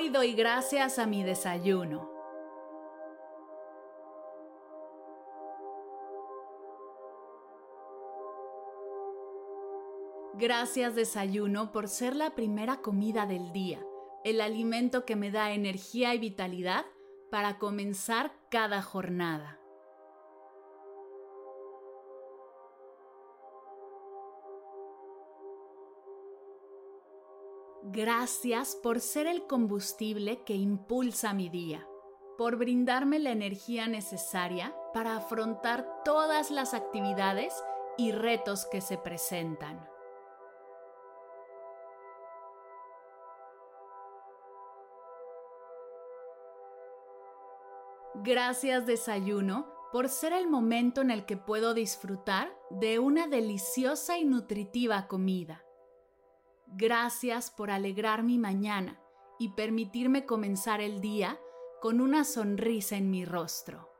Hoy doy gracias a mi desayuno. Gracias desayuno por ser la primera comida del día, el alimento que me da energía y vitalidad para comenzar cada jornada. Gracias por ser el combustible que impulsa mi día, por brindarme la energía necesaria para afrontar todas las actividades y retos que se presentan. Gracias desayuno por ser el momento en el que puedo disfrutar de una deliciosa y nutritiva comida Gracias por alegrar mi mañana y permitirme comenzar el día con una sonrisa en mi rostro.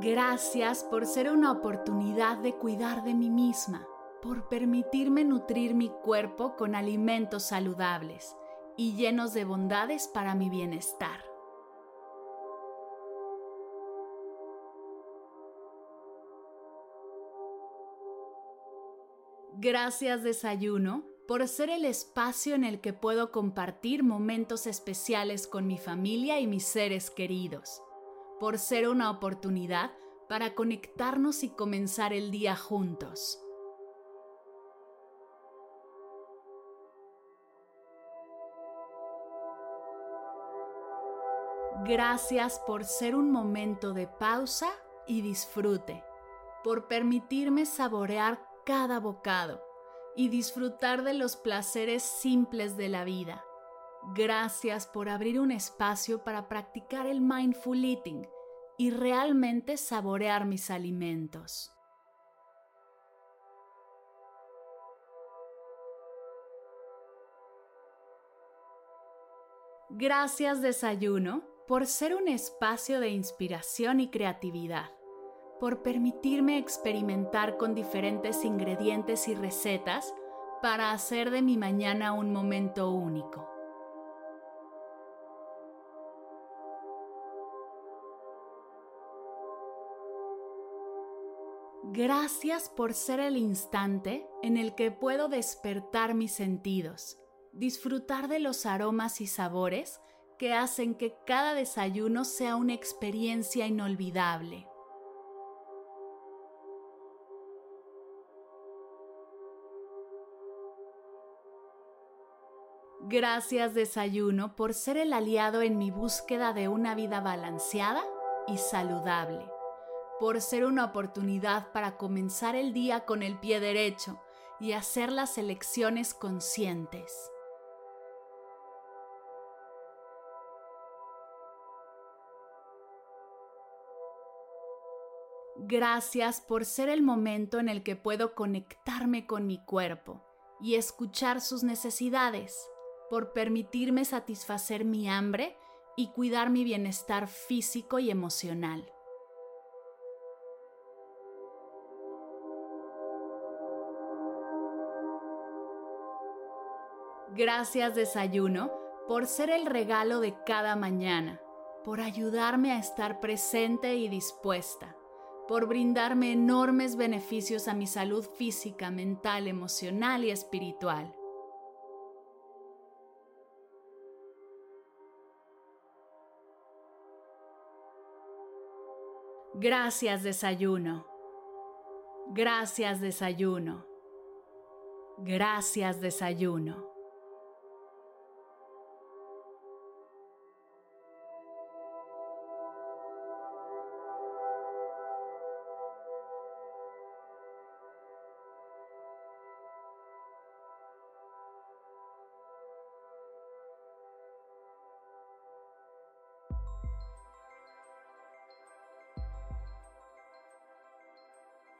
Gracias por ser una oportunidad de cuidar de mí misma, por permitirme nutrir mi cuerpo con alimentos saludables y llenos de bondades para mi bienestar. Gracias desayuno por ser el espacio en el que puedo compartir momentos especiales con mi familia y mis seres queridos, por ser una oportunidad para conectarnos y comenzar el día juntos. Gracias por ser un momento de pausa y disfrute, por permitirme saborear cada bocado y disfrutar de los placeres simples de la vida. Gracias por abrir un espacio para practicar el mindful eating y realmente saborear mis alimentos. Gracias desayuno por ser un espacio de inspiración y creatividad por permitirme experimentar con diferentes ingredientes y recetas para hacer de mi mañana un momento único. Gracias por ser el instante en el que puedo despertar mis sentidos, disfrutar de los aromas y sabores que hacen que cada desayuno sea una experiencia inolvidable. Gracias desayuno por ser el aliado en mi búsqueda de una vida balanceada y saludable, por ser una oportunidad para comenzar el día con el pie derecho y hacer las elecciones conscientes. Gracias por ser el momento en el que puedo conectarme con mi cuerpo y escuchar sus necesidades por permitirme satisfacer mi hambre y cuidar mi bienestar físico y emocional. Gracias desayuno por ser el regalo de cada mañana, por ayudarme a estar presente y dispuesta, por brindarme enormes beneficios a mi salud física, mental, emocional y espiritual. Gracias desayuno. Gracias desayuno. Gracias desayuno.